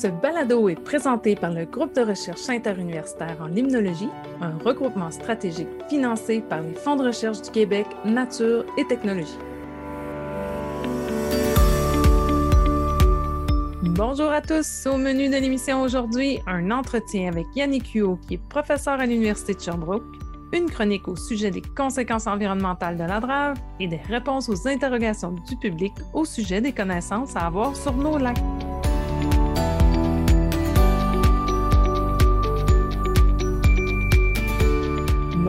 Ce balado est présenté par le groupe de recherche interuniversitaire en limnologie, un regroupement stratégique financé par les fonds de recherche du Québec, Nature et Technologie. Bonjour à tous. Au menu de l'émission aujourd'hui, un entretien avec Yannick Huot, qui est professeur à l'Université de Sherbrooke, une chronique au sujet des conséquences environnementales de la drave et des réponses aux interrogations du public au sujet des connaissances à avoir sur nos lacs.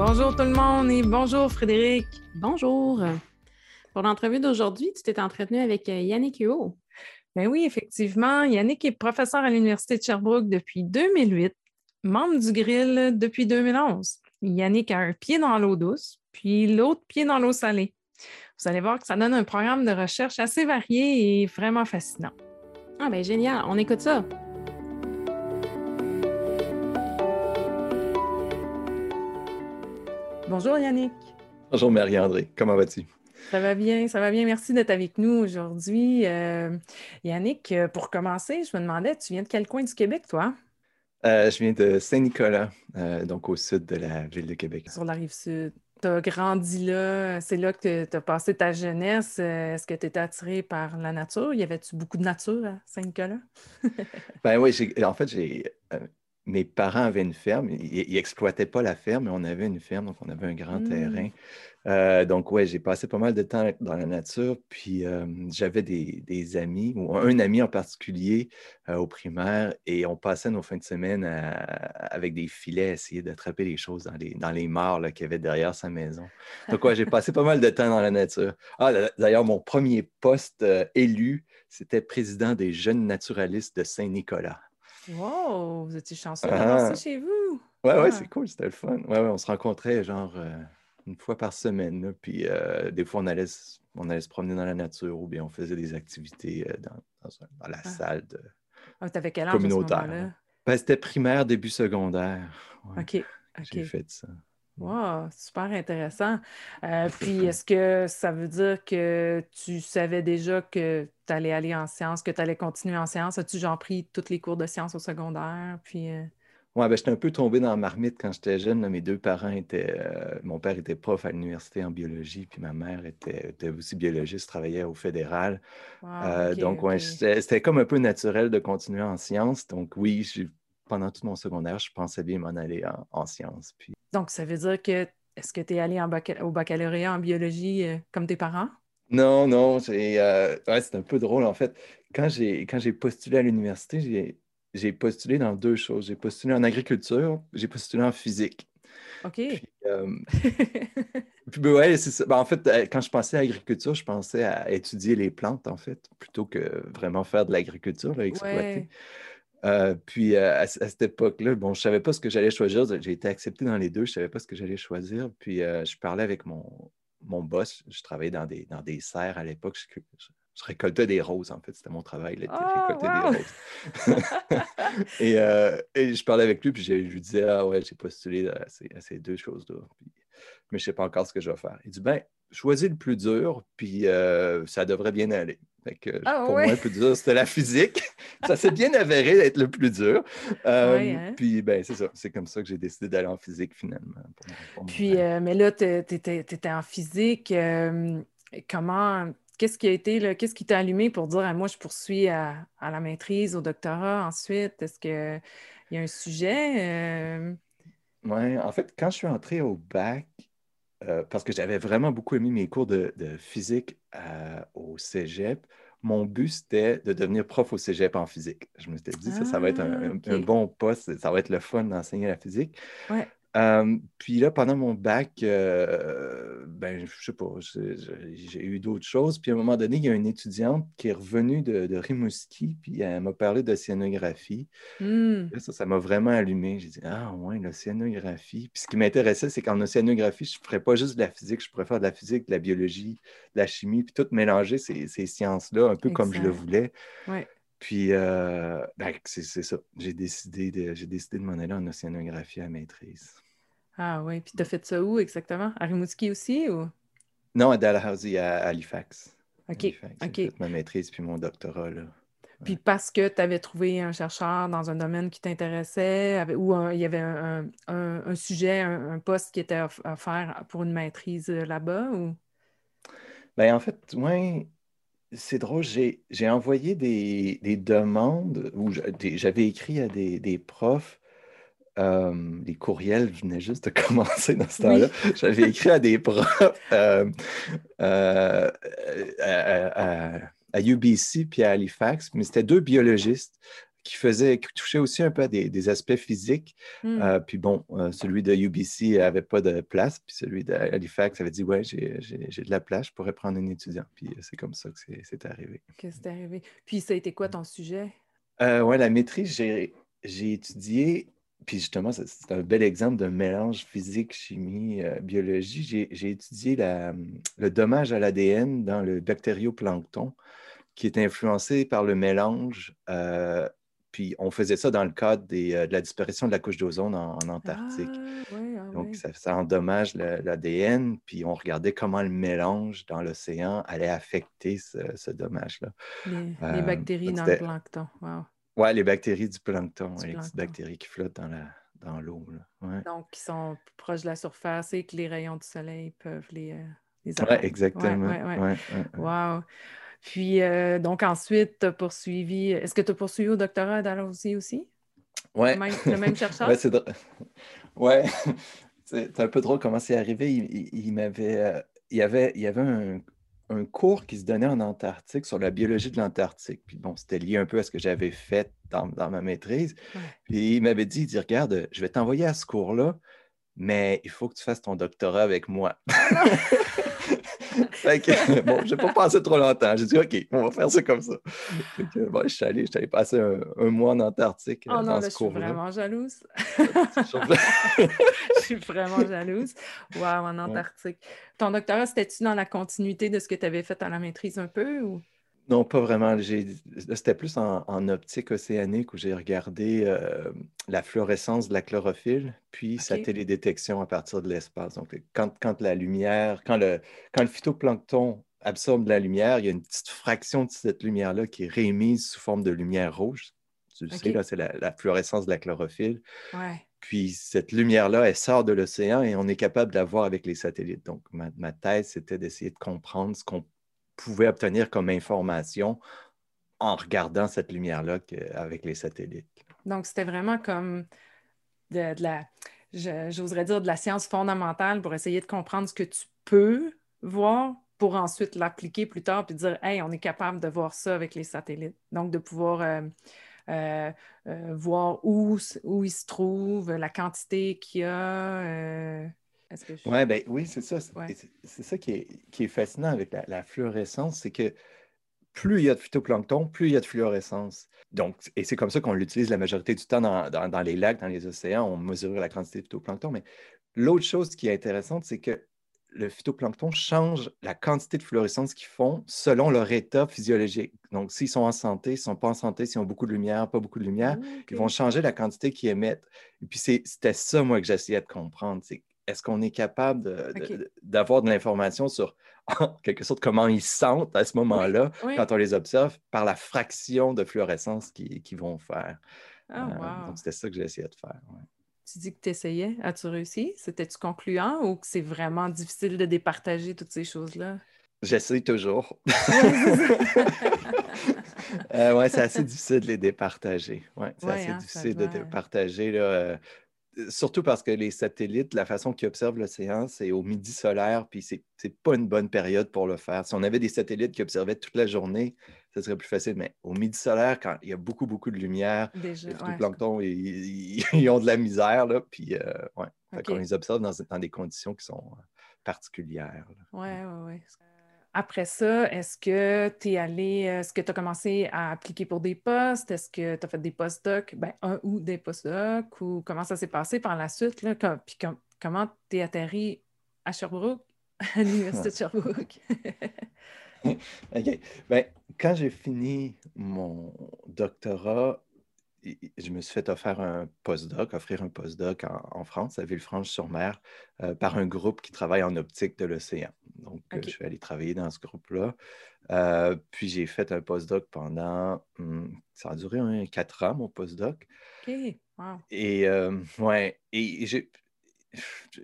Bonjour tout le monde et bonjour Frédéric. Bonjour. Pour l'entrevue d'aujourd'hui, tu t'es entretenu avec euh, Yannick Huot. Ben oui, effectivement. Yannick est professeur à l'Université de Sherbrooke depuis 2008, membre du Grill depuis 2011. Yannick a un pied dans l'eau douce, puis l'autre pied dans l'eau salée. Vous allez voir que ça donne un programme de recherche assez varié et vraiment fascinant. Ah ben génial, on écoute ça. Bonjour Yannick. Bonjour Marie-André, comment vas-tu? Ça va bien, ça va bien. Merci d'être avec nous aujourd'hui. Euh, Yannick, euh, pour commencer, je me demandais, tu viens de quel coin du Québec, toi? Euh, je viens de Saint-Nicolas, donc au sud de la ville de Québec. Sur la rive sud. Tu as grandi là, c'est là que tu as passé ta jeunesse. Est-ce que tu étais attiré par la nature? Y avait-tu beaucoup de nature à Saint-Nicolas? ben oui, en fait, j'ai mes parents avaient une ferme. Ils n'exploitaient pas la ferme, mais on avait une ferme, donc on avait un grand mmh. terrain. Euh, donc, ouais, j'ai passé pas mal de temps dans la nature. Puis, j'avais des, amis, ou un ami en particulier euh, au primaire, et on passait nos fins de semaine avec des filets à essayer d'attraper les choses dans les, dans les mares qu'il y avait derrière sa maison. Donc, ouais, j'ai passé pas mal de temps dans la nature. Ah, d'ailleurs, mon premier poste euh, élu, c'était président des jeunes naturalistes de Saint-Nicolas. Wow, vous étiez chanceux d'avoir ça chez vous. Ouais, ouais, c'est cool, c'était le fun. Ouais, ouais, on se rencontrait genre euh, une fois par semaine. puis euh, des fois, on allait, on allait se promener dans la nature ou bien on faisait des activités euh, dans, dans, la ah. salle de ah, avais quel âge communautaire. Ben, c'était primaire, début secondaire. OK. OK. J'ai fait ça. Wow, super intéressant. puis, est-ce que ça veut dire que tu savais déjà que tu allais aller en sciences, que tu allais continuer en sciences? As-tu genre pris tous les cours de sciences au secondaire? Puis, Oui, ben, j'étais un peu tombé dans la marmite quand j'étais jeune. Mes deux parents étaient. mon père était prof à l'université en biologie, puis ma mère était, aussi biologiste, travaillait au fédéral. donc, ouais, c'était comme un peu naturel de continuer en sciences. Donc, oui, pendant tout mon secondaire, je pensais bien m'en aller en, sciences. Puis... Donc, ça veut dire que est-ce que tu es allé au baccalauréat en biologie euh, comme tes parents? Non, non, euh, c'est un peu drôle en fait. Quand j'ai, quand j'ai postulé à l'université, j'ai, postulé dans deux choses. J'ai postulé en agriculture, j'ai postulé en physique. OK. Puis, euh, ben ouais, c'est ça. Ben, en fait, quand je pensais à l'agriculture, je pensais à étudier les plantes, en fait, plutôt que vraiment faire de l'agriculture, exploiter. Euh, puis euh, à, cette époque-là, bon, je ne savais pas ce que j'allais choisir. J'ai été accepté dans les deux, je ne savais pas ce que j'allais choisir. Puis euh, je parlais avec mon, mon boss. Je travaillais dans des, dans des serres à l'époque. Je, récoltais des roses, en fait. C'était mon travail, là, oh, récolter des roses. et, et, je parlais avec lui, puis je, lui disais Ah ouais, j'ai postulé à ces, deux choses-là. mais je ne sais pas encore ce que je vais faire. Il dit Ben, choisis le plus dur, puis ça devrait bien aller. Ah pour moi, le plus dur, c'était la physique. ça s'est bien avéré d'être le plus dur. Euh, hein. Puis, ben, c'est ça. C'est comme ça que j'ai décidé d'aller en physique finalement. puis, euh, mais là, tu étais en physique. Euh, comment, qu'est-ce qui a été, qu'est-ce qui t'a allumé pour dire, ah, moi, je poursuis à, la maîtrise, au doctorat ensuite? Est-ce qu'il y a un sujet? Oui, en fait, quand je suis entré au bac, euh, parce que j'avais vraiment beaucoup aimé mes cours de, physique euh, au cégep. Mon but, c'était de devenir prof au cégep en physique. Je me suis dit, ça, ça va être un, ah, un, bon poste, ça va être le fun d'enseigner la physique. Ouais puis là, pendant mon bac, euh, ben, je sais pas, j'ai eu d'autres choses. Puis à un moment donné, il y a une étudiante qui est revenue de, Rimouski, puis elle m'a parlé d'océanographie. Mmh. Ça, ça m'a vraiment allumé. J'ai dit, ah ouais, l'océanographie. Puis ce qui m'intéressait, c'est qu'en océanographie, je ne ferais pas juste de la physique, je pourrais faire de la physique, de la biologie, de la chimie, puis tout mélanger ces, sciences-là, un peu comme je le voulais. Ouais. Puis, euh, ben, c'est ça. J'ai décidé de, décidé de m'en aller en océanographie à maîtrise. Ah oui, puis tu as fait ça où exactement? À Rimouski aussi ou? Non, à Dalhousie, à Halifax. OK, OK. ma maîtrise puis mon doctorat là. Puis parce que tu avais trouvé un chercheur dans un domaine qui t'intéressait ou il y avait un, sujet, un, poste qui était offert pour une maîtrise euh, là-bas? Ou... Bien, en fait, moi, c'est drôle, j'ai envoyé des, demandes où j'avais écrit à des, profs. Euh, les courriels venaient juste de commencer dans ce temps-là. J'avais écrit à des profs euh, à UBC puis à Halifax, mais c'était deux biologistes qui touchaient aussi un peu à des, aspects physiques. Hmm. Euh, puis bon, euh, celui de UBC n'avait pas de place, puis celui d'Halifax avait dit Ouais, j'ai de la place, je pourrais prendre un étudiant. Puis euh, c'est comme ça que c'est arrivé. Que c'est arrivé. Puis ça a été quoi ton sujet? oui, la maîtrise, j'ai étudié puis justement, c'est un bel exemple d'un mélange physique, chimie, biologie. J'ai étudié le dommage à l'ADN dans le bactérioplancton qui est influencé par le mélange. Euh, puis on faisait ça dans le cadre euh, de la disparition de la couche d'ozone en, Antarctique. Ah, ah Donc ça, endommage l'ADN, puis on regardait comment le mélange dans l'océan allait affecter ce, dommage-là. Les, euh, bactéries dans le plancton. Wow. Oui, les bactéries du plancton, les bactéries qui flottent dans la, dans l'eau. Donc, qui sont proches de la surface et que les rayons du soleil peuvent les, les Oui, exactement. Wow. Puis, euh, donc, ensuite, tu as poursuivi. Est-ce que tu as poursuivi au doctorat à Dalhousie aussi? Oui. Le même, chercheur? oui, c'est ouais. c'est un peu drôle comment c'est arrivé. Il, m'avait. Euh, il y avait, il y avait un, cours qui se donnait en Antarctique sur la biologie de l'Antarctique. Puis bon, c'était lié un peu à ce que j'avais fait dans, ma maîtrise. Puis il m'avait dit, il dit, regarde, je vais t'envoyer à ce cours-là, mais il faut que tu fasses ton doctorat avec moi. bon, je n'ai pas passé trop longtemps. J'ai dit, OK, on va faire ça comme ça. bon, je suis allé, je suis allé passer un, mois en Antarctique. Oh non, je suis vraiment jalouse. je suis vraiment jalouse. Wow, en Antarctique. Ton doctorat, c'était-tu dans la continuité de ce que tu avais fait à la maîtrise un peu ou? Non, pas vraiment. C'était plus en, optique océanique où j'ai regardé euh, la fluorescence de la chlorophylle, puis sa télédétection à partir de l'espace. Donc, quand, la lumière, quand le, quand le phytoplancton absorbe la lumière, il y a une petite fraction de cette lumière-là qui est réémise sous forme de lumière rouge. Tu le sais, là, c'est la, fluorescence de la chlorophylle. Puis cette lumière-là, elle sort de l'océan et on est capable de la voir avec les satellites. Donc, ma, ma thèse, c'était d'essayer de comprendre ce qu'on pouvait obtenir comme information en regardant cette lumière-là avec les satellites. Donc, c'était vraiment comme de, la, j'oserais dire, de la science fondamentale pour essayer de comprendre ce que tu peux voir pour ensuite l'appliquer plus tard puis dire, hey, on est capable de voir ça avec les satellites. Donc, de pouvoir euh, euh, euh, voir où, où il se trouve, la quantité qu'il y a ouais, ben, oui, c'est ça. C'est ça qui est, fascinant avec la, fluorescence, c'est que plus il y a de phytoplancton, plus il y a de fluorescence. Donc, et c'est comme ça qu'on l'utilise la majorité du temps dans, les lacs, dans les océans, on mesure la quantité de phytoplancton. Mais l'autre chose qui est intéressante, c'est que le phytoplancton change la quantité de fluorescence qu'ils font selon leur état physiologique. Donc, s'ils sont en santé, s'ils ne sont pas en santé, s'ils ont beaucoup de lumière, pas beaucoup de lumière, ils vont changer la quantité qu'ils émettent. Et puis, c'était ça, moi, que j'essayais de comprendre. C'est est-ce qu'on est capable d'avoir de, l'information sur, en quelque sorte, comment ils sentent à ce moment-là, quand on les observe, par la fraction de fluorescence qu'ils vont faire? Ah, euh, donc, c'était ça que essayé de faire. Tu dis que tu essayais. As-tu réussi? C'était-tu concluant ou que c'est vraiment difficile de départager toutes ces choses-là? J'essaie toujours. euh, oui, c'est assez difficile de les départager. Ouais, c'est assez hein, difficile de départager. Là, euh, surtout parce que les satellites, la façon qu'ils observent l'océan, c'est au midi solaire, puis c'est n'est pas une bonne période pour le faire. Si on avait des satellites qui observaient toute la journée, ce serait plus facile. Mais au midi solaire, quand il y a beaucoup, beaucoup de lumière, les planctons, ils, ont de la misère, là, puis euh, ouais. on les observe dans, des conditions qui sont euh, particulières. Oui, oui, oui après ça, est-ce que tu es allé, est-ce que tu as commencé à appliquer pour des postes? Est-ce que tu as fait des postdocs, ben, un ou des postdocs? Ou comment ça s'est passé par la suite? Là? puis comment tu es atterri à Sherbrooke, à l'Université de Sherbrooke? OK. Ben, quand j'ai fini mon doctorat, je me suis fait offrir un postdoc, offrir un postdoc en, en France, à Villefranche-sur-Mer, euh, par un groupe qui travaille en optique de l'océan. Donc, euh, je suis allé travailler dans ce groupe-là. Euh, puis, j'ai fait un postdoc pendant, hmm, ça a duré un, quatre ans, mon postdoc. OK, wow. Et, ouais, et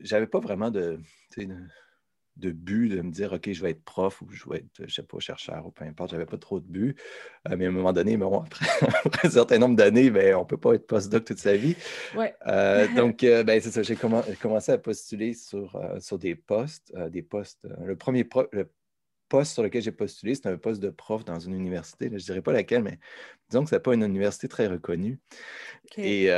j'avais pas vraiment de, de de but de me dire, OK, je vais être prof ou je vais être, je sais pas, chercheur ou peu importe. Je n'avais pas trop de but. Euh, mais à un moment donné, après, un certain nombre d'années, ben, on ne peut pas être postdoc toute sa vie. Ouais. Euh, donc, euh, ben, c'est ça. J'ai commencé à postuler sur, sur des postes. des postes. le premier poste sur lequel j'ai postulé, c'était un poste de prof dans une université. je ne dirais pas laquelle, mais disons que ce n'est pas une université très reconnue. Et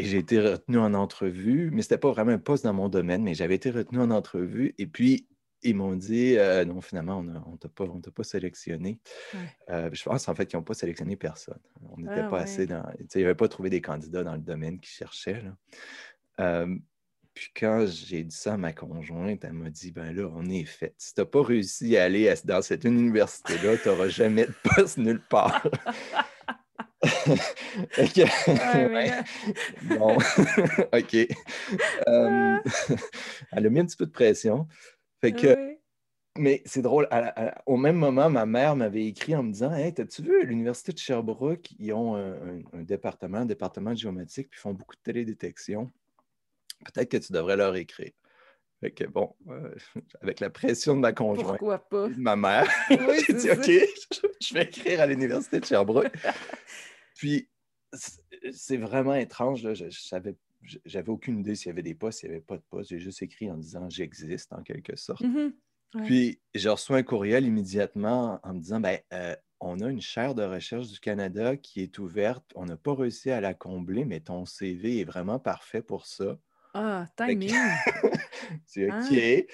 et j'ai été retenu en entrevue, mais ce n'était pas vraiment un poste dans mon domaine, mais j'avais été retenu en entrevue. Et puis, ils m'ont dit euh, non, finalement, on ne t'a pas, pas, sélectionné. Euh, je pense en fait qu'ils n'ont pas sélectionné personne. On n'était ah pas assez dans. Ils n'avaient pas trouvé des candidats dans le domaine qu'ils cherchaient. Euh, puis quand j'ai dit ça à ma conjointe, elle m'a dit ben là, on est fait. Si tu n'as pas réussi à aller dans cette université-là, tu n'auras jamais de poste nulle part. bon, OK. Euh, elle a mis un petit peu de pression. Fait que, Mais c'est drôle, au même moment, ma mère m'avait écrit en me disant Hey, as-tu vu, l'Université de Sherbrooke, ils ont un, département, un département de géomatique, puis ils font beaucoup de télédétection. Peut-être que tu devrais leur écrire. Fait que bon, euh, avec la pression de ma conjointe, de ma mère, j'ai dit OK, je vais écrire à l'Université de Sherbrooke. Puis, c'est vraiment étrange. Là. Je, j'avais aucune idée s'il y avait des postes, s'il n'y avait pas de postes. J'ai juste écrit en disant j'existe en quelque sorte. Mm-hmm. Puis, je reçois un courriel immédiatement en me disant ben, euh, on a une chaire de recherche du Canada qui est ouverte. On n'a pas réussi à la combler, mais ton CV est vraiment parfait pour ça. Ah, timing! c'est OK.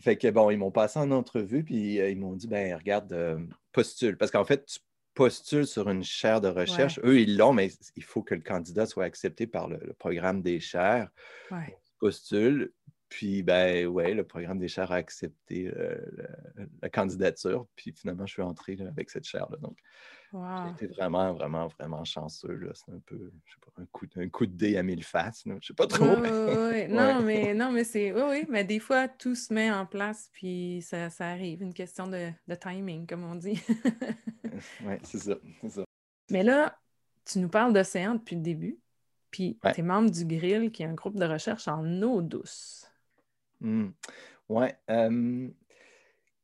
Fait que bon, ils m'ont passé en entrevue, puis euh, ils m'ont dit ben regarde, euh, postule. Parce qu'en fait, tu postulent sur une chaire de recherche. Eux, ils l'ont, mais il faut que le candidat soit accepté par le, programme des chaires. Ouais. Postule. Puis, ben, ouais, le programme des chaires a accepté euh, la, candidature. Puis, finalement, je suis entré avec cette chaire-là. Donc, j'ai été vraiment, vraiment, vraiment chanceux. C'est un peu, je sais pas, un coup, un coup de dé à mille faces. Je sais pas trop. Non, mais, non, mais c'est. Oui, oui, mais des fois, tout se met en place, puis ça, ça arrive. Une question de, de timing, comme on dit. oui, c'est ça, ça, Mais là, tu nous parles d'océan depuis le début, puis tu es membre du Grill, qui est un groupe de recherche en eau douce. Mmh. Oui.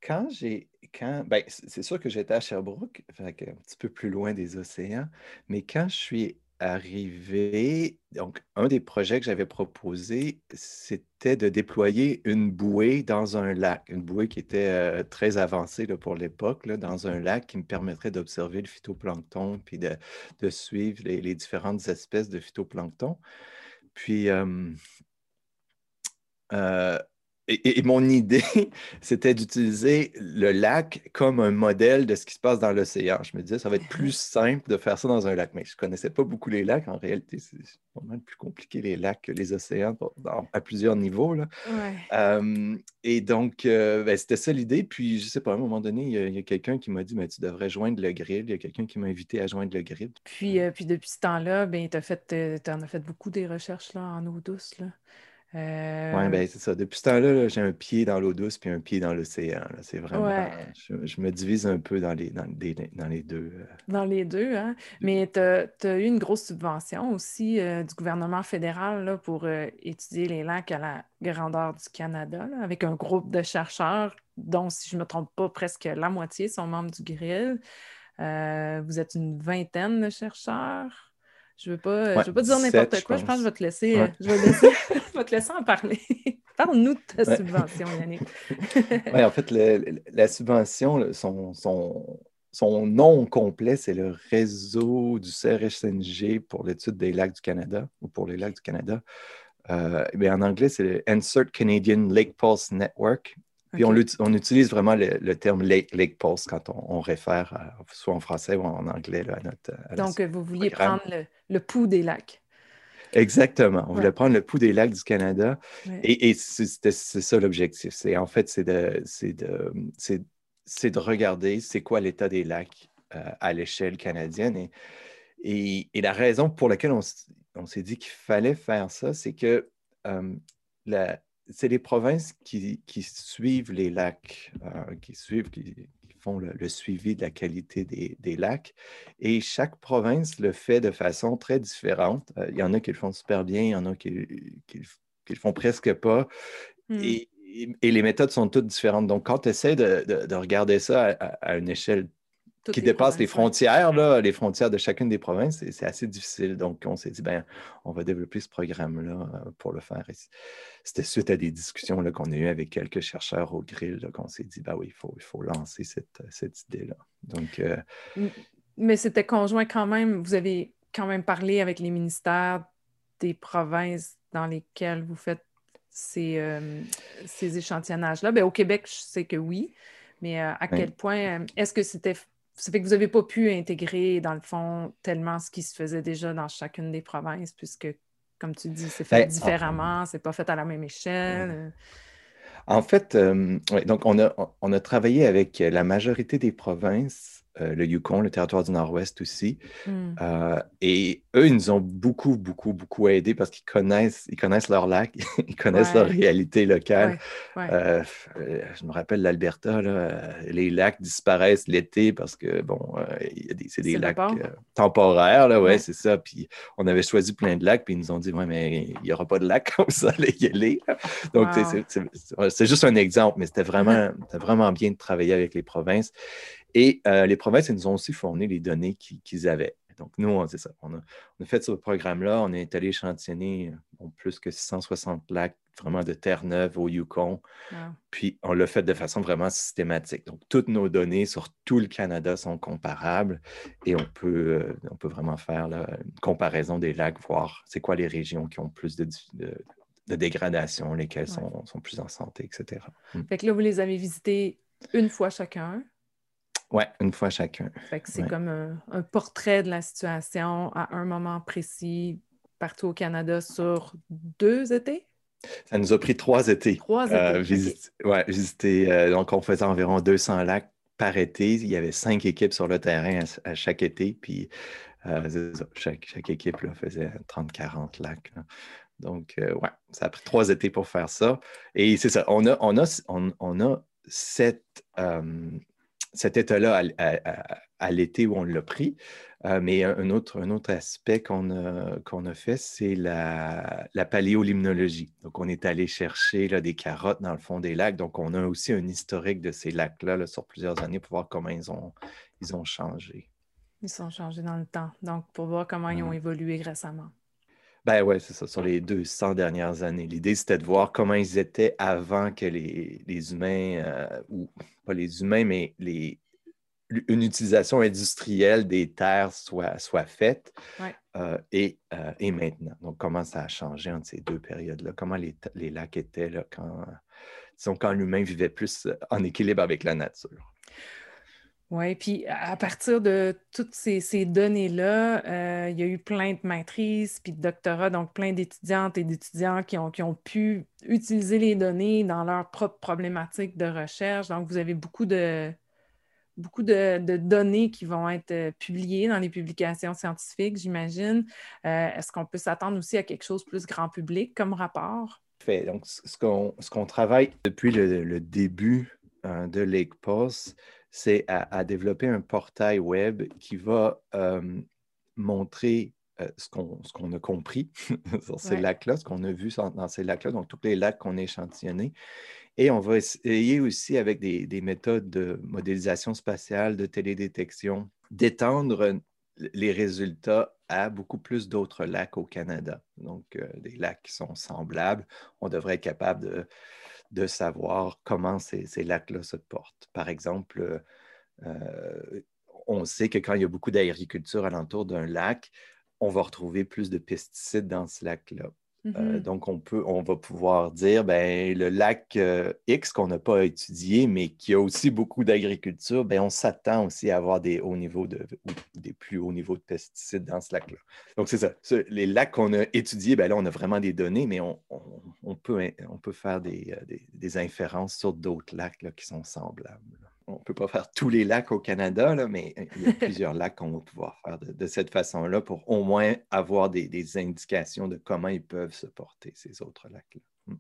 quand j'ai. Ben, c'est sûr que j'étais à Sherbrooke, un petit peu plus loin des océans, mais quand je suis arrivé, donc un des projets que j'avais proposé, c'était de déployer une bouée dans un lac, une bouée qui était euh, très avancée pour l'époque, dans un lac qui me permettrait d'observer le phytoplancton puis de, suivre les, différentes espèces de phytoplancton. Puis, euh, et, mon idée, c'était d'utiliser le lac comme un modèle de ce qui se passe dans l'océan. Je me disais, ça va être plus simple de faire ça dans un lac. Mais je ne connaissais pas beaucoup les lacs. En réalité, c'est vraiment plus compliqué les lacs que les océans à plusieurs niveaux. Là. et donc, euh, ben, c'était ça l'idée. Puis, je ne sais pas, à un moment donné, il y a, quelqu'un qui m'a dit, mais tu devrais joindre le grill. Il y a quelqu'un qui m'a invité à joindre le grill. Puis, euh, puis depuis ce temps-là, ben, tu euh, en as fait beaucoup des recherches là, en eau douce. Là. Oui, euh, ben, c'est ça. Depuis ce temps-là, j'ai un pied dans l'eau douce puis un pied dans l'océan. C'est vraiment. Je, me divise un peu dans les, dans, dans les deux. Euh. Dans les deux, hein? Mais tu as, eu une grosse subvention aussi euh, du gouvernement fédéral là, pour étudier les lacs à la grandeur du Canada, avec un groupe de chercheurs, dont, si je ne me trompe pas, presque la moitié sont membres du GRIL. vous êtes une vingtaine de chercheurs. Je ne veux, pas, euh, veux pas dire n'importe quoi. Je pense que je vais te laisser, euh, je vais te laisser en parler. Parle-nous de ta subvention, Yannick. oui, en fait, la subvention, son, son, son, nom complet, c'est le réseau du CRSNG pour l'étude des lacs du Canada ou pour les lacs du Canada. Euh, en anglais, c'est le Insert Canadian Lake Pulse Network. Puis on, utilise vraiment le, terme lake, lake Pulse quand on, réfère, soit en français ou en anglais, à notre. Donc, vous vouliez prendre le, pouls des lacs. Exactement. On voulait prendre le pouls des lacs du Canada. Et, c'est ça l'objectif. C'est en fait, c'est de, de, de regarder c'est quoi l'état des lacs euh, à l'échelle canadienne. Et, Et, la raison pour laquelle on, s'est dit qu'il fallait faire ça, c'est que euh, c'est les provinces qui, suivent les lacs, euh, qui suivent, qui, font le, suivi de la qualité des, lacs. Et chaque province le fait de façon très différente. Euh, il y en a qui le font super bien, il y en a qui ne le font presque pas. Hmm. Et, les méthodes sont toutes différentes. Donc, quand tu essaies de, regarder ça à une échelle qui dépasse les frontières, là, les frontières de chacune des provinces, c'est assez difficile. Donc, on s'est dit, ben, on va développer ce programme-là euh, pour le faire. C'était suite à des discussions qu'on a eues avec quelques chercheurs au grill qu'on s'est dit, ben oui, il faut, il faut lancer cette, cette idée-là. Donc, euh, Mais c'était conjoint quand même. Vous avez quand même parlé avec les ministères des provinces dans lesquelles vous faites ces, euh, ces échantillonnages-là. Ben, au Québec, je sais que oui. Mais à quel point est-ce que c'était ça fait que vous n'avez pas pu intégrer, dans le fond, tellement ce qui se faisait déjà dans chacune des provinces, puisque, comme tu dis, c'est fait ben, différemment, c'est pas fait à la même échelle. En fait, euh, donc on a, on a travaillé avec la majorité des provinces euh, le Yukon, le territoire du Nord-Ouest aussi. Hmm. Euh, et eux, ils nous ont beaucoup, beaucoup, beaucoup aidés parce qu'ils connaissent, ils connaissent leur lac, ils connaissent leur réalité locale. Euh, je me rappelle l'Alberta, les lacs disparaissent l'été parce que, bon, c'est des lacs temporaires, là, ouais, c'est ça. Puis on avait choisi plein de lacs, puis ils nous ont dit, ouais, mais il n'y aura pas de lac comme ça, les y Donc, c'est juste un exemple, mais c'était vraiment, vraiment bien de travailler avec les provinces. Et euh, les provinces, elles nous ont aussi fourni les données qu'ils avaient. Donc, nous, c'est ça. On a, fait ce programme-là. On est allé échantillonner plus que 660 lacs vraiment de terre neuve au Yukon. Puis, on l'a fait de façon vraiment systématique. Donc, toutes nos données sur tout le Canada sont comparables et on peut, euh, on peut vraiment faire une comparaison des lacs, voir c'est quoi les régions qui ont plus de, dégradation, lesquelles sont, sont, plus en santé, etc. Hmm. Fait que là, vous les avez visités une fois chacun. Oui, une fois chacun. c'est comme un, portrait de la situation à un moment précis partout au Canada sur deux étés? Ça nous a pris trois étés. Trois euh, étés. Oui, visiter. Euh, donc, on faisait environ 200 lacs par été. Il y avait cinq équipes sur le terrain à, chaque été. Puis, euh, chaque, chaque, équipe faisait 30-40 lacs. Donc, ouais, ça a pris trois étés pour faire ça. Et c'est ça, on a, on a, on, a cette, cet état-là à, l'été où on l'a pris. Euh, mais un autre, un autre aspect qu'on a, qu'on a fait, c'est la, la paléolimnologie. Donc, on est allé chercher là, des carottes dans le fond des lacs. Donc, on a aussi un historique de ces lacs-là sur plusieurs années pour voir comment ils ont, ils ont changé. Ils sont changés dans le temps. Donc, pour voir comment ils ont évolué récemment. Ben oui, c'est ça, sur les 200 dernières années. L'idée, c'était de voir comment ils étaient avant que les, les humains, euh, ou pas les humains, mais les, une utilisation industrielle des terres soit, soit faite euh, et, euh, et, maintenant. Donc, comment ça a changé entre ces deux périodes-là? Comment les, les, lacs étaient là, quand, quand l'humain vivait plus en équilibre avec la nature? Oui, puis à partir de toutes ces, données-là, euh, il y a eu plein de maîtrises puis de doctorats, donc plein d'étudiantes et d'étudiants qui ont, pu utiliser les données dans leurs propres problématiques de recherche. Donc, vous avez beaucoup de, beaucoup de, données qui vont être euh, publiées dans les publications scientifiques, j'imagine. Euh, est-ce qu'on peut s'attendre aussi à quelque chose plus grand public comme rapport? Fait. Donc, ce qu'on travaille depuis le, début de Lake c'est à, développer un portail web qui va euh, montrer euh, ce qu'on a compris sur ces lacs-là, ce qu'on a vu dans ces lacs-là, donc tous les lacs qu'on a échantillonnés. Et on va essayer aussi avec des, méthodes de modélisation spatiale, de télédétection, d'étendre les résultats à beaucoup plus d'autres lacs au Canada. Donc, euh, des lacs qui sont semblables. On devrait être capable de de savoir comment ces, lacs-là se portent. Par exemple, euh, on sait que quand il y a beaucoup d'agriculture alentour d'un lac, on va retrouver plus de pesticides dans ce lac-là. Mm-hmm. donc, on, peut, on va pouvoir dire, ben, le lac X qu'on n'a pas étudié, mais qui a aussi beaucoup d'agriculture, ben, on s'attend aussi à avoir des hauts niveaux de, des plus hauts niveaux de pesticides dans ce lac-là. Donc, c'est ça. les lacs qu'on a étudiés, ben, là, on a vraiment des données, mais on, peut, on peut faire des, des, inférences sur d'autres lacs qui sont semblables. On ne peut pas faire tous les lacs au Canada, mais il y a plusieurs lacs qu'on va pouvoir faire de, cette façon-là pour au moins avoir des, indications de comment ils peuvent se porter, ces autres lacs-là. Hmm.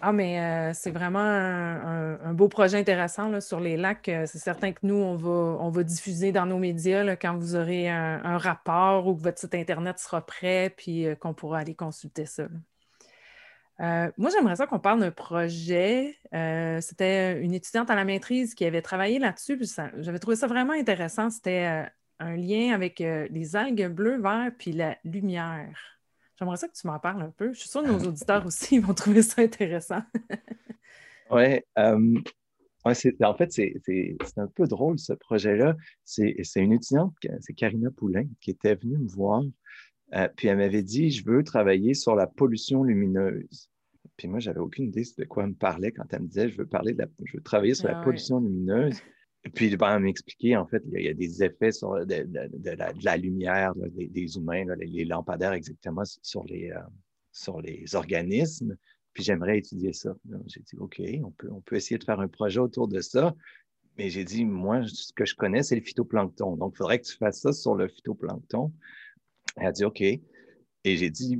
Ah, mais euh, c'est vraiment un, beau projet intéressant sur les lacs. Euh, c'est certain que nous, on va, on va diffuser dans nos médias quand vous aurez un, rapport ou que votre site Internet sera prêt, puis euh, qu'on pourra aller consulter ça. Euh, moi, j'aimerais ça qu'on parle d'un projet. Euh, c'était une étudiante à la maîtrise qui avait travaillé là-dessus. J'avais trouvé ça vraiment intéressant. C'était euh, un lien avec les algues bleues, vertes puis la lumière. J'aimerais ça que tu m'en parles un peu. Je suis sûre que nos auditeurs aussi vont trouver ça intéressant. oui. en fait, c'est un peu drôle ce projet-là. C'est une étudiante, c'est Karina Poulain, qui était venue me voir. puis elle m'avait dit, je veux travailler sur la pollution lumineuse. Puis moi, j'avais aucune idée de quoi elle me parlait quand elle me disait je veux parler de la, je veux travailler sur la ah pollution lumineuse. Et puis, ben, elle m'expliquait, en fait, il y, a, des effets sur de, la, lumière des, humains, les, lampadaires exactement sur les, euh, sur les organismes. Puis j'aimerais étudier ça. J'ai dit, OK, on peut, on peut essayer de faire un projet autour de ça. Mais j'ai dit, moi, ce que je connais, c'est le phytoplancton. Donc, il faudrait que tu fasses ça sur le phytoplancton. Elle a dit, OK. Et j'ai dit,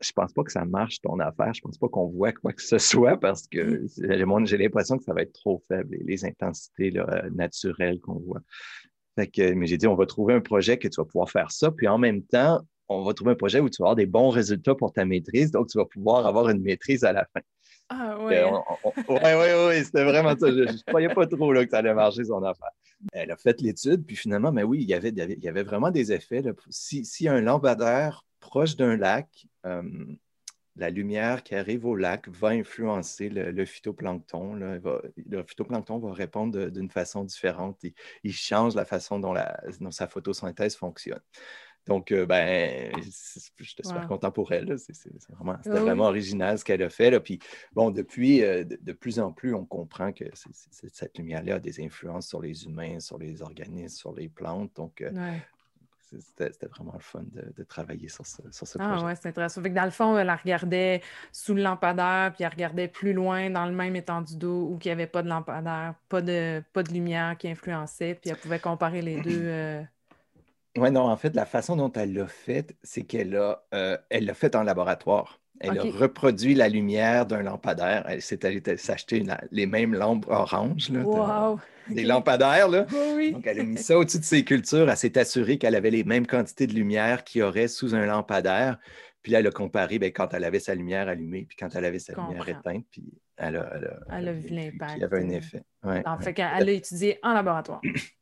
je pense pas que ça marche ton affaire. Je pense pas qu'on voit quoi que ce soit parce que mm. j'ai l'impression que ça va être trop faible, les, intensités naturelles qu'on voit. mais j'ai dit, on va trouver un projet que tu vas pouvoir faire ça, puis en même temps, on va trouver un projet où tu vas avoir des bons résultats pour ta maîtrise, donc tu vas pouvoir avoir une maîtrise à la fin. Ah ouais. Oui, oui, oui, c'était vraiment ça. Je ne croyais pas trop là, que ça allait marcher son affaire. Elle a fait l'étude, puis finalement, mais oui, il y avait, il y avait vraiment des effets. Si, si un lampadaire proche d'un lac, euh, la lumière qui arrive au lac va influencer le, phytoplancton. le phytoplancton va répondre d'une façon différente. Il, change la façon dont, sa photosynthèse fonctionne. Donc, euh, ben, je suis super content pour elle. C'était vraiment, vraiment, original ce qu'elle a fait. Là. Puis, bon, depuis, euh, de, plus en plus, on comprend que cette lumière-là a des influences sur les humains, sur les organismes, sur les plantes. Donc, c'était vraiment le fun de, travailler sur ce, sur ce ah, projet. Ah ouais, c'est intéressant. Fait que dans le fond, elle regardait sous le lampadaire, puis elle regardait plus loin dans le même étendue d'eau où il n'y avait pas de lampadaire, pas de, pas de lumière qui influençait, puis elle pouvait comparer les deux. Euh. Oui, non, en fait, la façon dont elle l'a fait, c'est qu'elle l'a euh, elle l'a fait en laboratoire. Elle a reproduit la lumière d'un lampadaire. Elle s'est allée s'acheter les mêmes lampes oranges. Là, Des lampadaires. Là. Donc, elle a mis ça au-dessus de ses cultures. Elle s'est assurée qu'elle avait les mêmes quantités de lumière qu'il y aurait sous un lampadaire. Puis là, elle a comparé ben, quand elle avait sa lumière allumée, puis quand elle avait sa lumière éteinte. Puis elle a, elle a, vu l'impact. Il y avait un effet. Ouais, en fait, elle l'a étudié en laboratoire.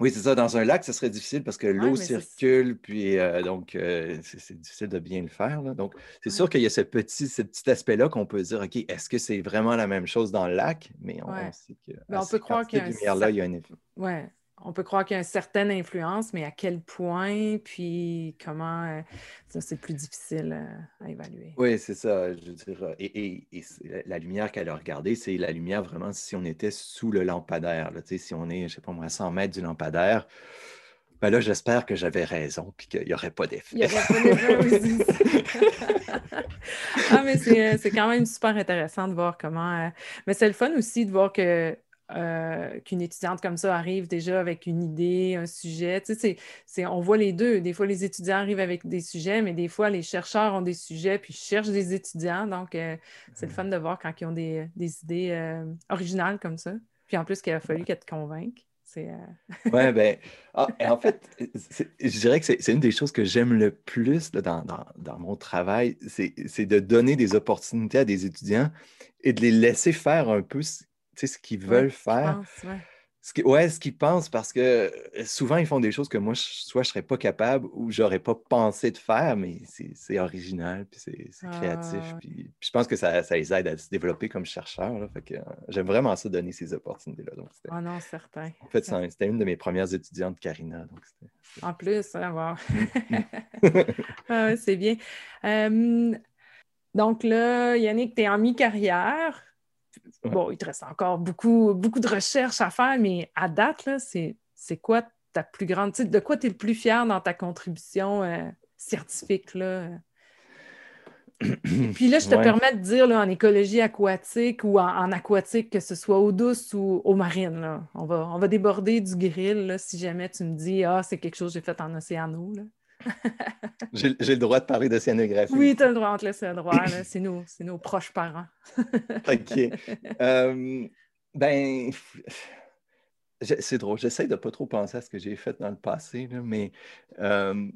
Oui, c'est ça. Dans un lac, ce serait difficile parce que l'eau circule, puis euh, donc euh, c'est difficile de bien le faire. Donc, c'est sûr qu'il y a ce petit, ce petit aspect-là qu'on peut dire, OK, est-ce que c'est vraiment la même chose dans le lac? Mais on, sait que ben, on peut croire qu'il lumière-là, il y a un effet. Oui, on peut croire qu'il y a une certaine influence, mais à quel point, puis comment, euh, ça, c'est plus difficile euh, à évaluer. Oui, c'est ça. Je veux dire, euh, et, la lumière qu'elle a regardée, c'est la lumière vraiment si on était sous le lampadaire. Là, si on est, je ne sais pas moi, à 100 mètres du lampadaire, ben là, j'espère que j'avais raison puis qu'il n'y aurait pas d'effet. Il n'y aurait pas d'effet, ah, mais c'est quand même super intéressant de voir comment. Mais c'est le fun aussi de voir que euh, qu'une étudiante comme ça arrive déjà avec une idée, un sujet. Tu sais, c'est, on voit les deux. Des fois, les étudiants arrivent avec des sujets, mais des fois, les chercheurs ont des sujets puis cherchent des étudiants. Donc, euh, c'est le fun de voir quand ils ont des, idées euh, originales comme ça. Puis en plus, qu'il a fallu qu'elles te convainquent. oui, ben, ah, en fait, je dirais que c'est une des choses que j'aime le plus dans, dans, mon travail, c'est de donner des opportunités à des étudiants et de les laisser faire un peu ce qu'ils veulent faire. Ce qui, ouais, ce qu'ils pensent, parce que euh, souvent, ils font des choses que moi, soit je ne serais pas capable ou je n'aurais pas pensé de faire, mais c'est original, puis c'est créatif. Puis, je pense que ça, ça, les aide à se développer comme chercheur. Euh, j'aime vraiment ça, donner ces opportunités-là. Ah non, certain. En fait, c'était une de mes premières étudiantes, Karina. Donc en plus, hein, voir. c'est bien. donc là, Yannick, tu es en mi-carrière. Bon, il te reste encore beaucoup, beaucoup de recherches à faire, mais à date, c'est quoi ta plus grande... De quoi tu es le plus fier dans ta contribution euh, scientifique? Là? Puis là, je te permets de dire en écologie aquatique ou en, aquatique, que ce soit eau douce ou eau marine. Là. On, va, on va déborder du grill si jamais tu me dis Ah, c'est quelque chose que j'ai fait en océano. J'ai le droit de parler d'océanographie. Oui, tu as le droit, on te laisse le droit. C'est nos, nos, proches parents. OK. Euh, ben, c'est drôle. J'essaie de ne pas trop penser à ce que j'ai fait dans le passé, mais euh,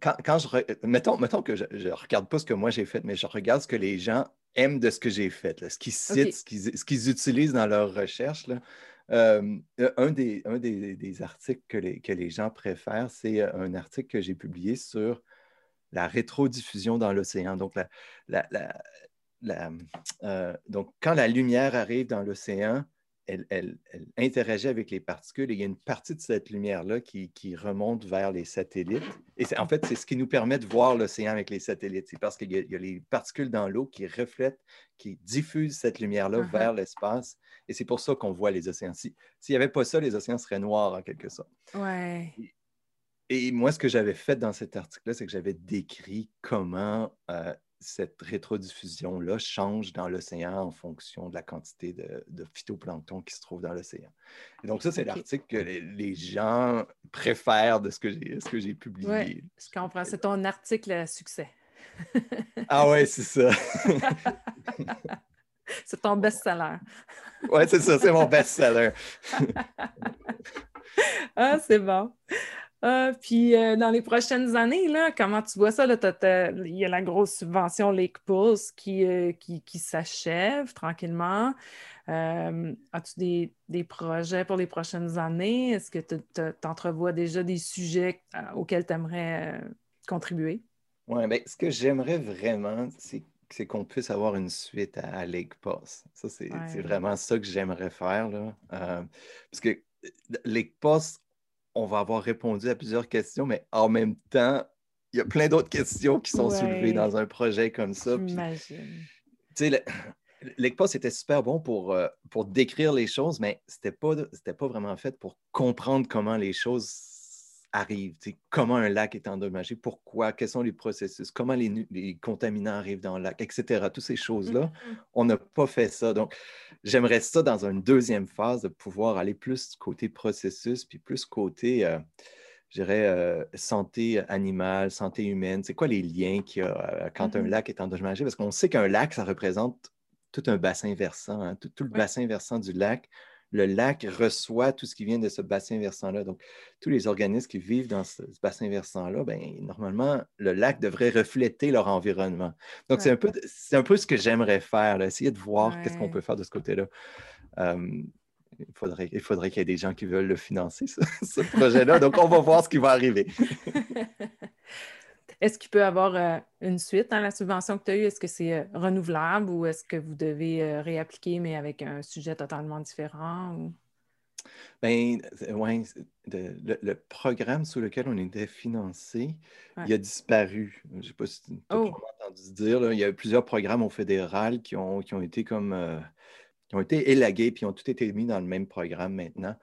quand, je. Mettons, mettons que je ne regarde pas ce que moi j'ai fait, mais je regarde ce que les gens aiment de ce que j'ai fait, ce qu'ils citent, ce qu'ils utilisent dans leurs recherches. Euh, un, des, un des, articles que les, que les, gens préfèrent, c'est euh, un article que j'ai publié sur la rétrodiffusion dans l'océan. Donc, la, donc, quand la lumière arrive dans l'océan, elle, interagit avec les particules et il y a une partie de cette lumière-là qui, remonte vers les satellites. Et en fait, c'est ce qui nous permet de voir l'océan avec les satellites. C'est parce qu'il y, a les particules dans l'eau qui reflètent, qui diffusent cette lumière-là vers l'espace. Et c'est pour ça qu'on voit les océans. S'il n'y avait pas ça, les océans seraient noirs en quelque sorte. Ouais. Et, moi, ce que j'avais fait dans cet article-là, c'est que j'avais décrit comment euh, cette rétrodiffusion-là change dans l'océan en fonction de la quantité de, phytoplancton qui se trouve dans l'océan. Et donc, ça, c'est l'article que les, gens préfèrent de ce que j'ai publié. Je comprends. C'est ton article à succès. ah ouais, c'est ça. c'est ton best-seller. oui, c'est ça, c'est mon best-seller. ah, c'est bon. Ah, puis euh, dans les prochaines années, là, comment tu vois ça? il y a la grosse subvention Lake Pulse qui, euh, qui, s'achève tranquillement. Euh, as-tu des, projets pour les prochaines années? Est-ce que tu entrevois déjà des sujets auxquels tu aimerais contribuer? Oui, bien, ce que j'aimerais vraiment, c'est qu'on puisse avoir une suite à, Lake Pulse. Ça, c'est vraiment ça que j'aimerais faire. Là. parce que Lake Pulse, on va avoir répondu à plusieurs questions, mais en même temps, il y a plein d'autres questions qui sont soulevées dans un projet comme ça. J'imagine. Tu sais, l'ECPOS était super bon pour, euh, pour décrire les choses, mais ce n'était pas, pas vraiment fait pour comprendre comment les choses arrive, comment un lac est endommagé, pourquoi, quels sont les processus, comment les, contaminants arrivent dans le lac, etc. Toutes ces choses-là, mm-hmm. on n'a pas fait ça. Donc, j'aimerais ça dans une deuxième phase de pouvoir aller plus côté processus, puis plus côté, euh, je dirais, euh, santé animale, santé humaine. C'est quoi les liens qu'il y a euh, quand un mm-hmm. lac est endommagé? Parce qu'on sait qu'un lac, ça représente tout un bassin versant, hein, tout, le bassin versant du lac le lac reçoit tout ce qui vient de ce bassin versant-là. Donc, tous les organismes qui vivent dans ce, bassin versant-là, ben, normalement, le lac devrait refléter leur environnement. Donc, c'est un, peu, un peu ce que j'aimerais faire, essayer de voir qu'est-ce qu'on peut faire de ce côté-là. il faudrait, il faudrait qu'il y ait des gens qui veulent le financer, ce projet-là. Donc, on va voir ce qui va arriver. Est-ce qu'il peut y avoir euh, une suite dans la subvention que tu as eue? Est-ce que c'est euh, renouvelable ou est-ce que vous devez euh, réappliquer, mais avec un sujet totalement différent? Bien, oui, le, programme sous lequel on était financé, il a disparu. Je ne sais pas si tu as oh. entendu dire. il y a plusieurs programmes au fédéral qui ont, qui ont été comme qui ont été élagués puis ont tout été mis dans le même programme maintenant.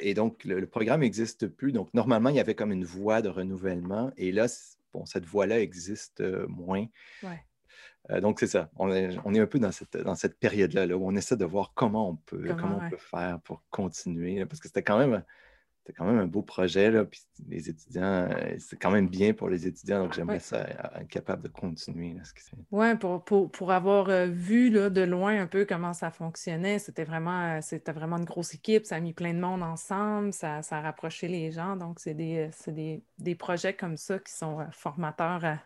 et donc, le, le programme n'existe plus. Donc, normalement, il y avait comme une voie de renouvellement. Et là, cette voie-là existe euh, moins. Euh, donc, c'est ça. On est, un peu dans cette, dans cette période-là où on essaie de voir comment on peut, comment, on peut faire pour continuer. parce que c'était quand même c'était quand même un beau projet, là, puis les étudiants, euh, c'est quand même bien pour les étudiants, donc j'aimerais ça être capable de continuer. Oui, pour, pour, pour, avoir euh, vu là, de loin un peu comment ça fonctionnait, c'était vraiment, euh, c'était vraiment une grosse équipe, ça a mis plein de monde ensemble, ça, ça a rapproché les gens, donc c'est des, des, des, projets comme ça qui sont formateurs à,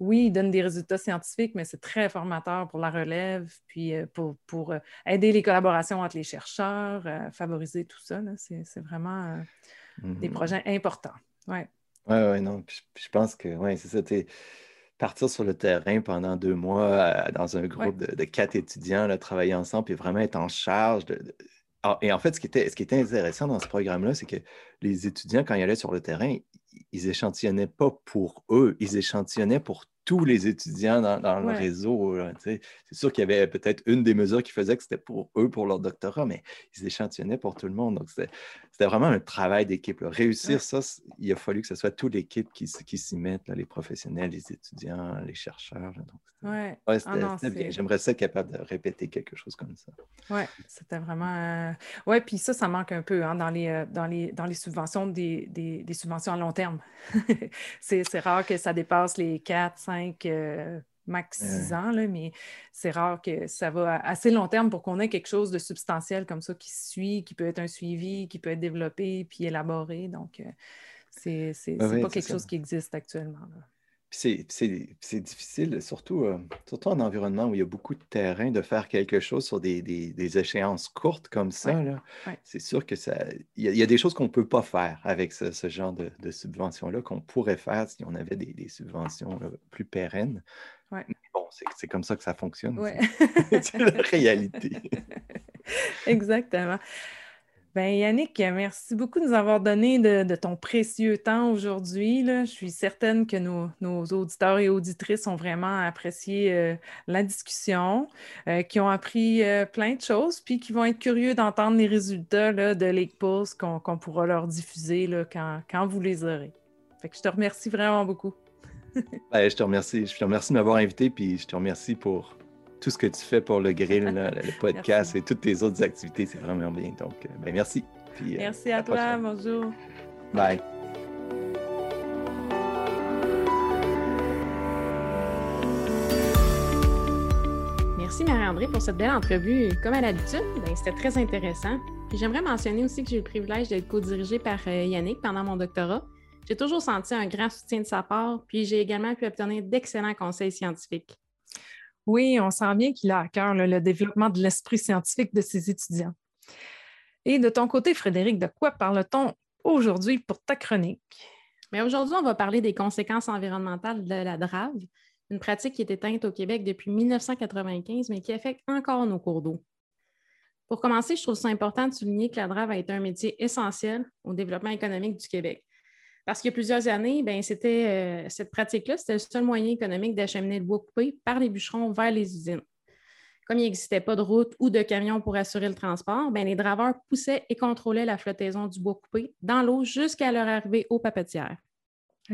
oui, il donne des résultats scientifiques, mais c'est très formateur pour la relève, puis euh, pour, euh, aider les collaborations entre les chercheurs, euh, favoriser tout ça. C'est vraiment des mm-hmm. projets importants. Oui, oui, ouais, non. je pense que, oui, c'est ça. Partir sur le terrain pendant deux mois dans un groupe de, quatre étudiants, là, travailler ensemble, puis vraiment être en charge de, ah, et en fait, ce qui, était, ce qui était intéressant dans ce programme-là, c'est que les étudiants, quand ils allaient sur le terrain, ils échantillonnaient pas pour eux, ils échantillonnaient pour tous les étudiants dans, le réseau. C'est sûr qu'il y avait peut-être une des mesures qui faisait que c'était pour eux, pour leur doctorat, mais ils échantillonnaient pour tout le monde. Donc, c'était vraiment un travail d'équipe. Réussir ça, il a fallu que ce soit toute l'équipe qui, qui s'y mette, les professionnels, les étudiants, les chercheurs. ouais. Ah J'aimerais ça être capable de répéter quelque chose comme ça. Oui, c'était vraiment. Euh, Oui, puis ça, ça manque un peu hein, dans, les, euh, dans, les, dans les subventions, des, des subventions à long terme. c'est rare que ça dépasse les 4, 5 euh, max 6 ans, mais c'est rare que ça va assez long terme pour qu'on ait quelque chose de substantiel comme ça qui suit, qui peut être un suivi, qui peut être développé puis élaboré. Donc, euh, c'est pas quelque chose qui existe actuellement. C'est difficile, surtout, euh, surtout en environnement où il y a beaucoup de terrain, de faire quelque chose sur des, échéances courtes comme ça. C'est sûr que ça. Il y, a, des choses qu'on ne peut pas faire avec ce, genre de, subventions-là qu'on pourrait faire si on avait des, subventions plus pérennes. bon, c'est comme ça que ça fonctionne. C'est la réalité. Exactement. Ben, Yannick, merci beaucoup de nous avoir donné de, ton précieux temps aujourd'hui. Je suis certaine que nos, auditeurs et auditrices ont vraiment apprécié euh, la discussion, euh, qui ont appris euh, plein de choses, puis qui vont être curieux d'entendre les résultats de Lake Pulse qu'on pourra leur diffuser quand, quand, vous les aurez. Fait que je te remercie vraiment beaucoup. Ben, je te remercie. Je te remercie de m'avoir invité, puis je te remercie pour tout ce que tu fais pour le grill, le podcast et toutes tes autres activités. C'est vraiment bien. Donc, euh, ben, merci. Euh, merci à, toi. Bonjour. Bye. Merci Marie-André pour cette belle entrevue. Comme à l'habitude, ben, c'était très intéressant. Puis j'aimerais mentionner aussi que j'ai eu le privilège d'être co-dirigée par euh, Yannick pendant mon doctorat. J'ai toujours senti un grand soutien de sa part, puis j'ai également pu obtenir d'excellents conseils scientifiques. Oui, on sent bien qu'il a à cœur le développement de l'esprit scientifique de ses étudiants. Et de ton côté, Frédéric, de quoi parle-t-on aujourd'hui pour ta chronique? Mais aujourd'hui, on va parler des conséquences environnementales de la drave, une pratique qui est éteinte au Québec depuis 1995, mais qui affecte encore nos cours d'eau. Pour commencer, je trouve ça important de souligner que la drave a été un métier essentiel au développement économique du Québec. Parce qu'il y a plusieurs années, ben, c'était, euh, cette pratique-là, c'était le seul moyen économique d'acheminer le bois coupé par les bûcherons vers les usines. Comme il n'existait pas de route ou de camion pour assurer le transport, ben, les draveurs poussaient et contrôlaient la flottaison du bois coupé dans l'eau jusqu'à leur arrivée aux papetières.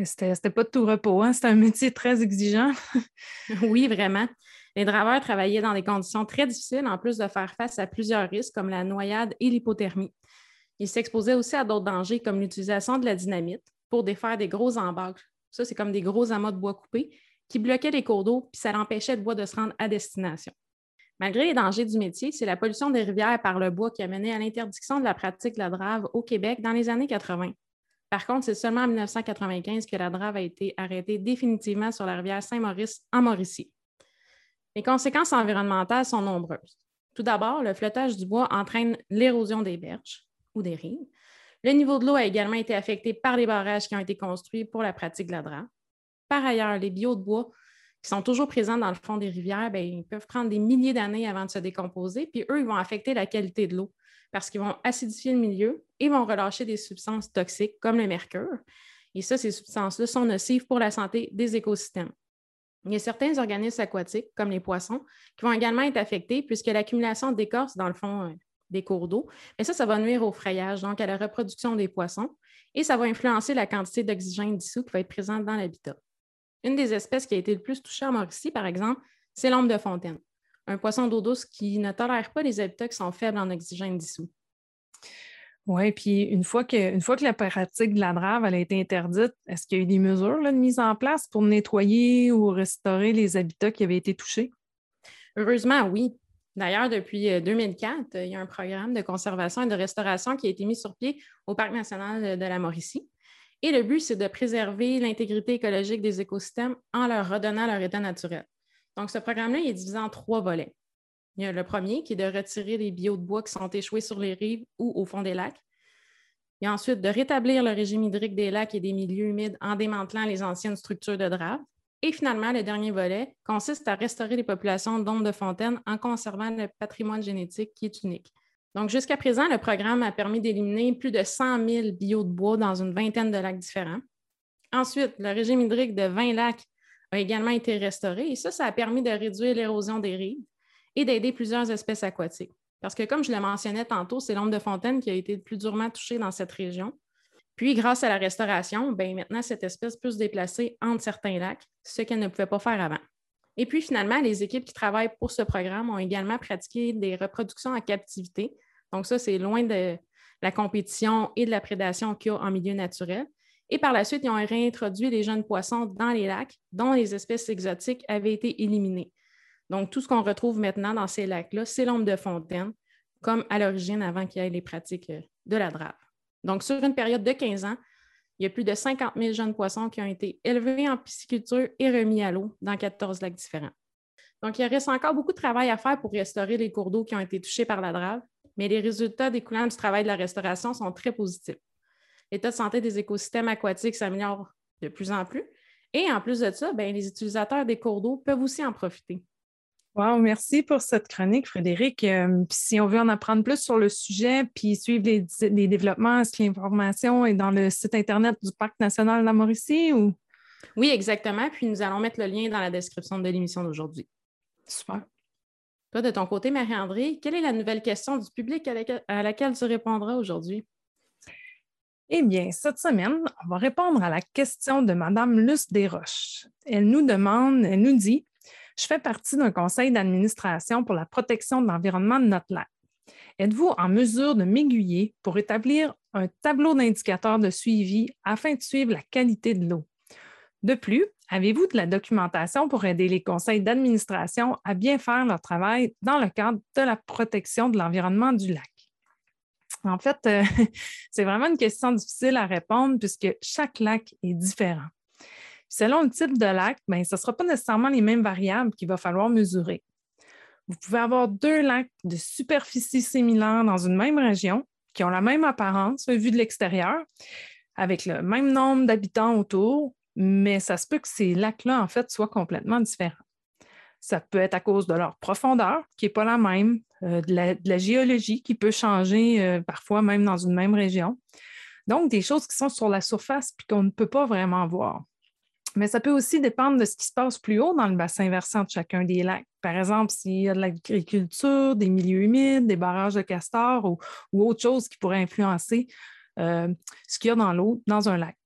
C'était, n'était pas de tout repos, hein? c'était un métier très exigeant. oui, vraiment. Les draveurs travaillaient dans des conditions très difficiles, en plus de faire face à plusieurs risques comme la noyade et l'hypothermie. Ils s'exposaient aussi à d'autres dangers comme l'utilisation de la dynamite, pour défaire des gros embâcles. Ça, c'est comme des gros amas de bois coupés qui bloquaient les cours d'eau, puis ça l'empêchait le bois de se rendre à destination. Malgré les dangers du métier, c'est la pollution des rivières par le bois qui a mené à l'interdiction de la pratique de la drave au Québec dans les années 80. Par contre, c'est seulement en 1995 que la drave a été arrêtée définitivement sur la rivière Saint-Maurice en Mauricie. Les conséquences environnementales sont nombreuses. Tout d'abord, le flottage du bois entraîne l'érosion des berges ou des rives, le niveau de l'eau a également été affecté par les barrages qui ont été construits pour la pratique de la drap. Par ailleurs, les bio de bois qui sont toujours présents dans le fond des rivières, bien, ils peuvent prendre des milliers d'années avant de se décomposer, puis eux, ils vont affecter la qualité de l'eau parce qu'ils vont acidifier le milieu et vont relâcher des substances toxiques comme le mercure. Et ça, ces substances-là sont nocives pour la santé des écosystèmes. Il y a certains organismes aquatiques, comme les poissons, qui vont également être affectés puisque l'accumulation d'écorce dans le fond euh, des cours d'eau. Mais ça, ça va nuire au frayage, donc à la reproduction des poissons, et ça va influencer la quantité d'oxygène dissous qui va être présente dans l'habitat. Une des espèces qui a été le plus touchée en Mauricie, par exemple, c'est l'ombre de fontaine, un poisson d'eau douce qui ne tolère pas les habitats qui sont faibles en oxygène dissous. Oui, puis une fois que, fois que la pratique de la drave a été interdite, est-ce qu'il y a eu des mesures de mise en place pour nettoyer ou restaurer les habitats qui avaient été touchés? Heureusement, oui. D'ailleurs, depuis 2004, euh, euh, il y a un programme de conservation et de restauration qui a été mis sur pied au Parc national de la Mauricie. Et le but, c'est de préserver l'intégrité écologique des écosystèmes en leur redonnant leur état naturel. Donc, ce programme-là, est divisé en trois volets. Il y a le premier qui est de retirer les bio de bois qui sont échoués sur les rives ou au fond des lacs. Il y a ensuite de rétablir le régime hydrique des lacs et des milieux humides en démantelant les anciennes structures de drave. Et finalement, le dernier volet consiste à restaurer les populations d'ombres de fontaine en conservant le patrimoine génétique qui est unique. Donc, jusqu'à présent, le programme a permis d'éliminer plus de 100 000 bio de bois dans une vingtaine de lacs différents. Ensuite, le régime hydrique de 20 lacs a également été restauré et ça, ça a permis de réduire l'érosion des rives et d'aider plusieurs espèces aquatiques. Parce que, comme je le mentionnais tantôt, c'est l'ombre de fontaine qui a été le plus durement touchée dans cette région. Puis, grâce à la restauration, ben, maintenant, cette espèce peut se déplacer entre certains lacs, ce qu'elle ne pouvait pas faire avant. Et puis, finalement, les équipes qui travaillent pour ce programme ont également pratiqué des reproductions en captivité. Donc, ça, c'est loin de la compétition et de la prédation qu'il y a en milieu naturel. Et par la suite, ils ont réintroduit les jeunes poissons dans les lacs dont les espèces exotiques avaient été éliminées. Donc, tout ce qu'on retrouve maintenant dans ces lacs-là, c'est l'ombre de fontaine, comme à l'origine avant qu'il y ait les pratiques de la drave. Donc, sur une période de 15 ans, il y a plus de 50 000 jeunes poissons qui ont été élevés en pisciculture et remis à l'eau dans 14 lacs différents. Donc, il reste encore beaucoup de travail à faire pour restaurer les cours d'eau qui ont été touchés par la drave, mais les résultats découlant du travail de la restauration sont très positifs. L'état de santé des écosystèmes aquatiques s'améliore de plus en plus. Et en plus de ça, ben, les utilisateurs des cours d'eau peuvent aussi en profiter. Wow, merci pour cette chronique, Frédéric. Euh, si on veut en apprendre plus sur le sujet, puis suivre les, développements, est-ce que l'information est dans le site Internet du Parc national de la Mauricie ou? Oui, exactement. Puis nous allons mettre le lien dans la description de l'émission d'aujourd'hui. Super. Toi, de ton côté, Marie-André, quelle est la nouvelle question du public à laquelle, tu répondras aujourd'hui? Eh bien, cette semaine, on va répondre à la question de Mme Luce Desroches. Elle nous demande, elle nous dit je fais partie d'un conseil d'administration pour la protection de l'environnement de notre lac. Êtes-vous en mesure de m'aiguiller pour établir un tableau d'indicateurs de suivi afin de suivre la qualité de l'eau? De plus, avez-vous de la documentation pour aider les conseils d'administration à bien faire leur travail dans le cadre de la protection de l'environnement du lac? En fait, euh, c'est vraiment une question difficile à répondre puisque chaque lac est différent. Selon le type de lac, ben, ce ne sera pas nécessairement les mêmes variables qu'il va falloir mesurer. Vous pouvez avoir deux lacs de superficie similaire dans une même région qui ont la même apparence vue de l'extérieur, avec le même nombre d'habitants autour, mais ça se peut que ces lacs-là, en fait, soient complètement différents. Ça peut être à cause de leur profondeur, qui n'est pas la même, euh, de, la, géologie qui peut changer euh, parfois même dans une même région. Donc, des choses qui sont sur la surface et qu'on ne peut pas vraiment voir. Mais ça peut aussi dépendre de ce qui se passe plus haut dans le bassin versant de chacun des lacs. Par exemple, s'il y a de l'agriculture, des milieux humides, des barrages de castors ou, autre chose qui pourrait influencer euh, ce qu'il y a dans l'eau dans un lac.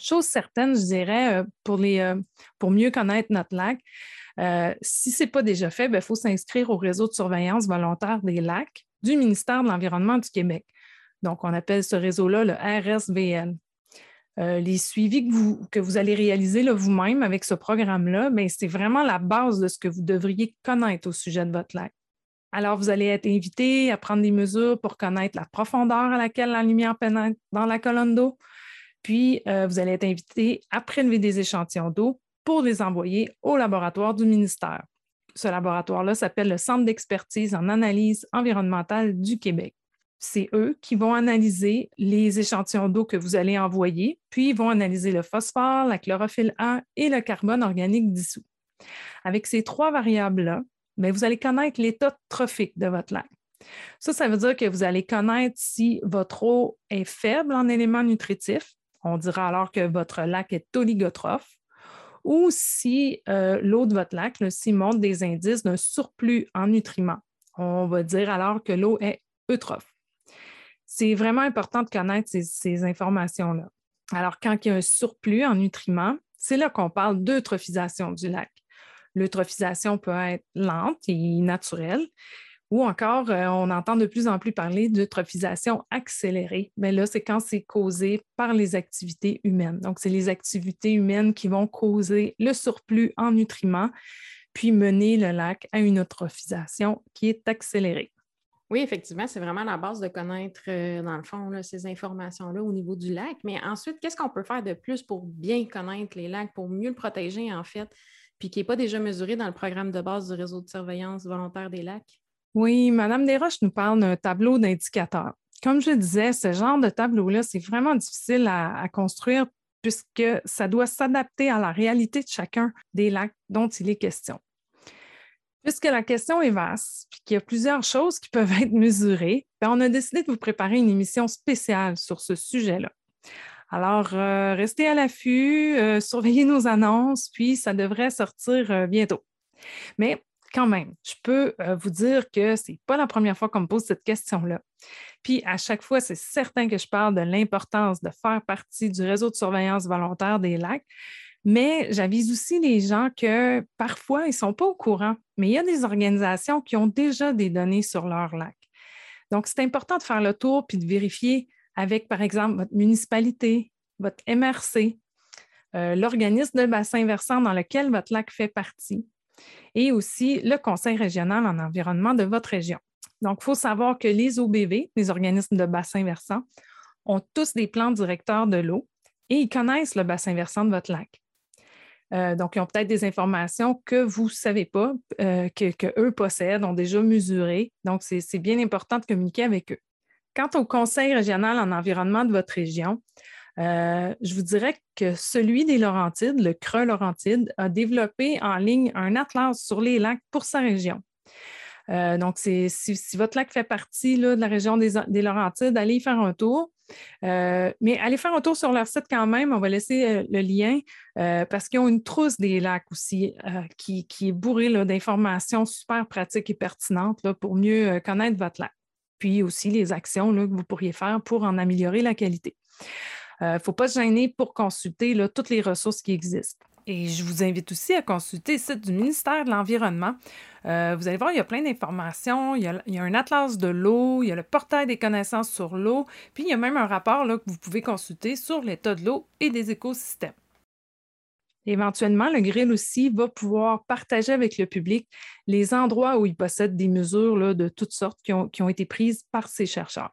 Chose certaine, je dirais, euh, pour, les, euh, pour mieux connaître notre lac, si ce n'est pas déjà fait, il ben, faut s'inscrire au réseau de surveillance volontaire des lacs du ministère de l'Environnement du Québec. Donc, on appelle ce réseau-là le RSVL. Euh, les suivis que vous, allez réaliser vous-même avec ce programme-là, c'est vraiment la base de ce que vous devriez connaître au sujet de votre lac. Alors, vous allez être invité à prendre des mesures pour connaître la profondeur à laquelle la lumière pénètre dans la colonne d'eau. Puis, euh, vous allez être invité à prélever des échantillons d'eau pour les envoyer au laboratoire du ministère. Ce laboratoire-là s'appelle le Centre d'expertise en analyse environnementale du Québec c'est eux qui vont analyser les échantillons d'eau que vous allez envoyer, puis ils vont analyser le phosphore, la chlorophylle A et le carbone organique dissous. Avec ces trois variables-là, ben, vous allez connaître l'état trophique de votre lac. Ça, ça veut dire que vous allez connaître si votre eau est faible en éléments nutritifs. On dira alors que votre lac est oligotrophe ou si euh, l'eau de votre lac, s'y montre des indices d'un surplus en nutriments. On va dire alors que l'eau est eutrophe. C'est vraiment important de connaître ces, informations-là. Alors, quand il y a un surplus en nutriments, c'est là qu'on parle d'eutrophisation du lac. L'eutrophisation peut être lente et naturelle, ou encore, euh, on entend de plus en plus parler d'eutrophisation accélérée. Mais là, c'est quand c'est causé par les activités humaines. Donc, c'est les activités humaines qui vont causer le surplus en nutriments, puis mener le lac à une eutrophisation qui est accélérée. Oui, effectivement, c'est vraiment la base de connaître, euh, dans le fond, ces informations-là au niveau du lac. Mais ensuite, qu'est-ce qu'on peut faire de plus pour bien connaître les lacs, pour mieux le protéger, en fait, puis qui n'est pas déjà mesuré dans le programme de base du réseau de surveillance volontaire des lacs? Oui, Mme Desroches nous parle d'un tableau d'indicateurs. Comme je disais, ce genre de tableau-là, c'est vraiment difficile à construire puisque ça doit s'adapter à la réalité de chacun des lacs dont il est question. Puisque la question est vaste et qu'il y a plusieurs choses qui peuvent être mesurées, ben, on a décidé de vous préparer une émission spéciale sur ce sujet-là. Alors, restez à l'affût, surveillez nos annonces, puis ça devrait sortir bientôt. Mais quand même, je peux vous dire que ce n'est pas la première fois qu'on me pose cette question-là. Puis à chaque fois, c'est certain que je parle de l'importance de faire partie du réseau de surveillance volontaire des lacs. Mais j'avise aussi les gens que parfois, ils ne sont pas au courant, mais il y a des organisations qui ont déjà des données sur leur lac. Donc, c'est important de faire le tour puis de vérifier avec, par exemple, votre municipalité, votre MRC, euh, l'organisme de bassin versant dans lequel votre lac fait partie et aussi le Conseil régional en environnement de votre région. Donc, il faut savoir que les OBV, les organismes de bassin versant, ont tous des plans directeurs de l'eau et ils connaissent le bassin versant de votre lac. Euh, donc, ils ont peut-être des informations que vous ne savez pas, euh, qu'eux possèdent, ont déjà mesurées. Donc, c'est bien important de communiquer avec eux. Quant au Conseil régional en environnement de votre région, euh, je vous dirais que celui des Laurentides, le Creux Laurentide, a développé en ligne un atlas sur les lacs pour sa région. Euh, donc, si, votre lac fait partie de la région des, Laurentides, allez y faire un tour. Euh, mais allez faire un tour sur leur site quand même. On va laisser euh, le lien parce qu'ils ont une trousse des lacs aussi qui, est bourrée d'informations super pratiques et pertinentes pour mieux connaître votre lac. Puis aussi les actions que vous pourriez faire pour en améliorer la qualité. Il ne faut pas se gêner pour consulter toutes les ressources qui existent. Et je vous invite aussi à consulter le site du ministère de l'Environnement. Euh, vous allez voir, il y a plein d'informations. Il, y a un atlas de l'eau, il y a le portail des connaissances sur l'eau, puis il y a même un rapport que vous pouvez consulter sur l'état de l'eau et des écosystèmes. Éventuellement, le grill aussi va pouvoir partager avec le public les endroits où il possède des mesures de toutes sortes qui ont, été prises par ces chercheurs.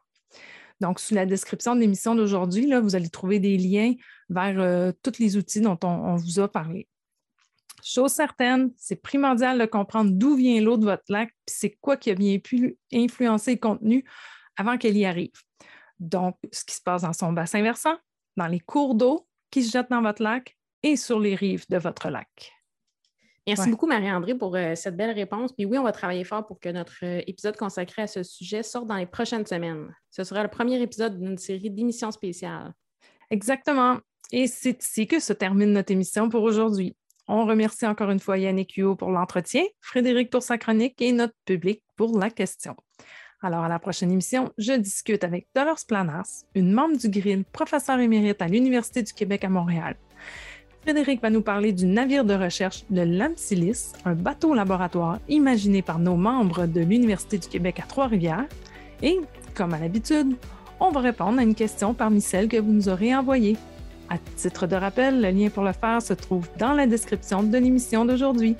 Donc, sous la description de l'émission d'aujourd'hui, vous allez trouver des liens vers euh, tous les outils dont on, vous a parlé. Chose certaine, c'est primordial de comprendre d'où vient l'eau de votre lac, puis c'est quoi qui a bien pu influencer le contenu avant qu'elle y arrive. Donc, ce qui se passe dans son bassin versant, dans les cours d'eau qui se jettent dans votre lac et sur les rives de votre lac. Merci beaucoup, Marie-André, pour euh, cette belle réponse. Puis oui, on va travailler fort pour que notre euh, épisode consacré à ce sujet sorte dans les prochaines semaines. Ce sera le premier épisode d'une série d'émissions spéciales. Exactement. Et c'est ici que se termine notre émission pour aujourd'hui. On remercie encore une fois Yannick Huot pour l'entretien, Frédéric pour sa chronique et notre public pour la question. Alors, à la prochaine émission, je discute avec Dolores Planas, une membre du Grill, professeur émérite à l'Université du Québec à Montréal. Frédéric va nous parler du navire de recherche de l'Amsilis, un bateau laboratoire imaginé par nos membres de l'Université du Québec à Trois-Rivières. Et, comme à l'habitude, on va répondre à une question parmi celles que vous nous aurez envoyées. À titre de rappel, le lien pour le faire se trouve dans la description de l'émission d'aujourd'hui.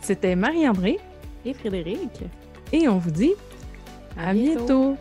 C'était Marie-André et Frédéric. Et on vous dit à, bientôt.